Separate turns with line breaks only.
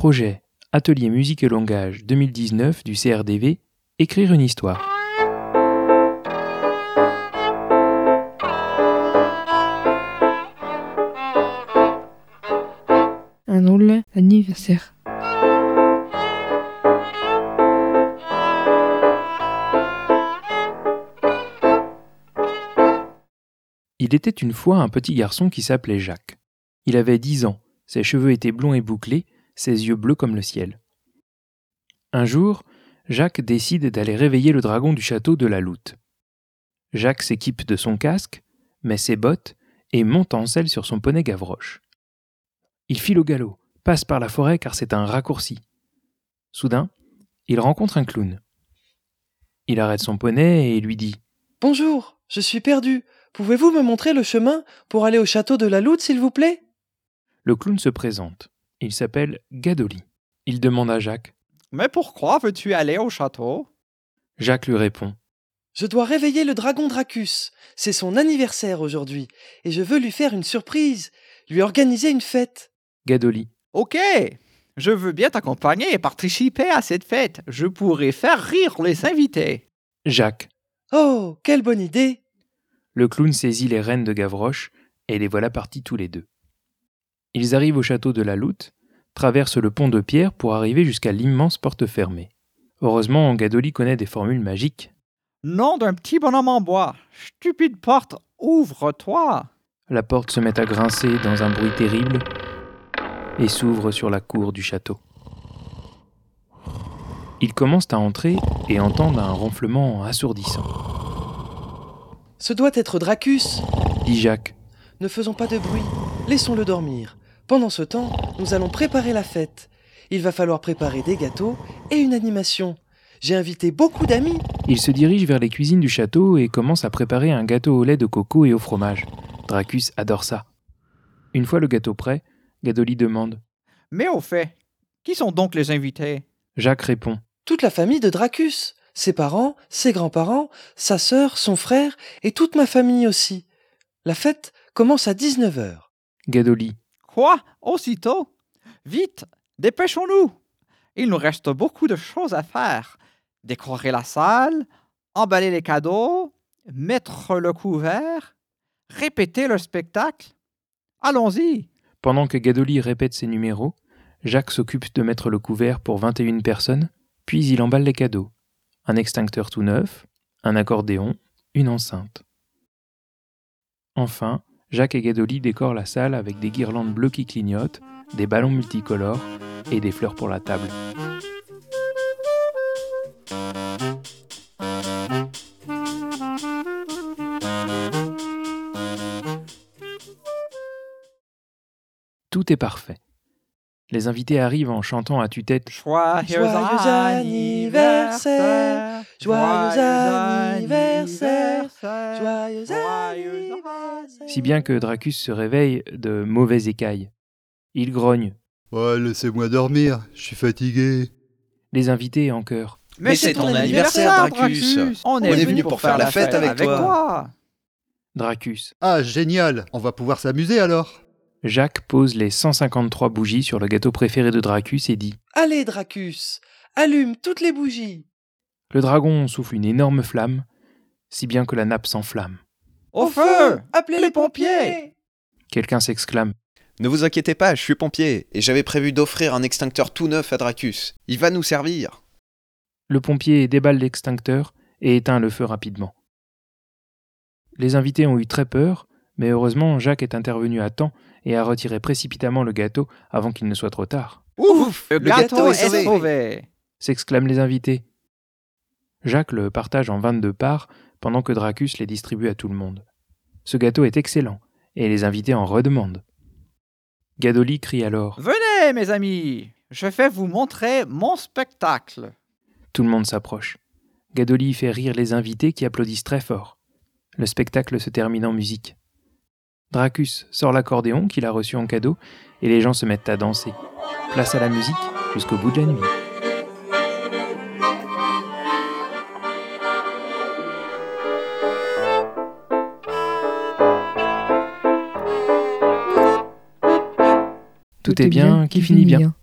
Projet Atelier musique et langage 2019 du CRDV Écrire une histoire.
Un drôle anniversaire.
Il était une fois un petit garçon qui s'appelait Jacques. Il avait dix ans, ses cheveux étaient blonds et bouclés, ses yeux bleus comme le ciel. Un jour, Jacques décide d'aller réveiller le dragon du château de la Loute. Jacques s'équipe de son casque, met ses bottes et monte en selle sur son poney Gavroche. Il file au galop, passe par la forêt car c'est un raccourci. Soudain, il rencontre un clown. Il arrête son poney et lui dit
Bonjour, je suis perdu. Pouvez-vous me montrer le chemin pour aller au château de la Loute, s'il vous plaît?
Le clown se présente. Il s'appelle Gadoli. Il demande à Jacques.
Mais pourquoi veux-tu aller au château?
Jacques lui répond.
Je dois réveiller le dragon Dracus. C'est son anniversaire aujourd'hui, et je veux lui faire une surprise, lui organiser une fête.
Gadoli.
Ok, je veux bien t'accompagner et participer à cette fête. Je pourrais faire rire les invités.
Jacques.
Oh, quelle bonne idée
Le clown saisit les rênes de Gavroche, et les voilà partis tous les deux. Ils arrivent au château de la Loute, traversent le pont de pierre pour arriver jusqu'à l'immense porte fermée. Heureusement, Gadoli connaît des formules magiques.
Nom d'un petit bonhomme en bois. Stupide porte, ouvre-toi.
La porte se met à grincer dans un bruit terrible et s'ouvre sur la cour du château. Ils commencent à entrer et entendent un ronflement assourdissant.
Ce doit être Dracus.
Dit Jacques.
Ne faisons pas de bruit, laissons-le dormir. Pendant ce temps, nous allons préparer la fête. Il va falloir préparer des gâteaux et une animation. J'ai invité beaucoup d'amis.
Ils se dirigent vers les cuisines du château et commencent à préparer un gâteau au lait de coco et au fromage. Dracus adore ça. Une fois le gâteau prêt, Gadoli demande.
Mais au fait, qui sont donc les invités?
Jacques répond.
Toute la famille de Dracus. Ses parents, ses grands-parents, sa sœur, son frère et toute ma famille aussi. La fête commence à 19h.
Gadoli.
Quoi? Aussitôt? Vite, dépêchons-nous. Il nous reste beaucoup de choses à faire. Décorer la salle, emballer les cadeaux, mettre le couvert, répéter le spectacle. Allons-y.
Pendant que Gadoli répète ses numéros, Jacques s'occupe de mettre le couvert pour 21 personnes, puis il emballe les cadeaux. Un extincteur tout neuf, un accordéon, une enceinte. Enfin, Jacques et Gadoli décorent la salle avec des guirlandes bleues qui clignotent, des ballons multicolores et des fleurs pour la table. Tout est parfait. Les invités arrivent en chantant à tue-tête
Joyeux,
Joyeux anniversaire, joyeux anniversaire, joyeux anniversaire.
si bien que Dracus se réveille de mauvais écailles. Il grogne.
Ouais, laissez-moi dormir, je suis fatigué.
Les invités en chœur.
Mais,
c'est ton anniversaire,
Dracus. On,
On est venu pour faire la fête avec toi.
Dracus.
Ah, génial, on va pouvoir s'amuser alors.
Jacques pose les 153 bougies sur le gâteau préféré de Dracus et dit
Allez, Dracus, allume toutes les bougies.
Le dragon souffle une énorme flamme, si bien que la nappe s'enflamme.
Au feu
Appelez les pompiers
Quelqu'un s'exclame.
Ne vous inquiétez pas, je suis pompier, et j'avais prévu d'offrir un extincteur tout neuf à Dracus. Il va nous servir.
Le pompier déballe l'extincteur et éteint le feu rapidement. Les invités ont eu très peur, mais heureusement Jacques est intervenu à temps et a retiré précipitamment le gâteau avant qu'il ne soit trop tard.
Ouf Le,
gâteau
gâteau,
est
sauvé.
s'exclament les invités. Jacques le partage en 22 parts pendant que Dracus les distribue à tout le monde. Ce gâteau est excellent et les invités en redemandent. Gadoli crie alors.
Venez, mes amis, je vais vous montrer mon spectacle.
Tout le monde s'approche. Gadoli fait rire les invités qui applaudissent très fort. Le spectacle se termine en musique. Dracus sort l'accordéon qu'il a reçu en cadeau et les gens se mettent à danser. Place à la musique jusqu'au bout de la nuit. Tout est bien qui finit bien.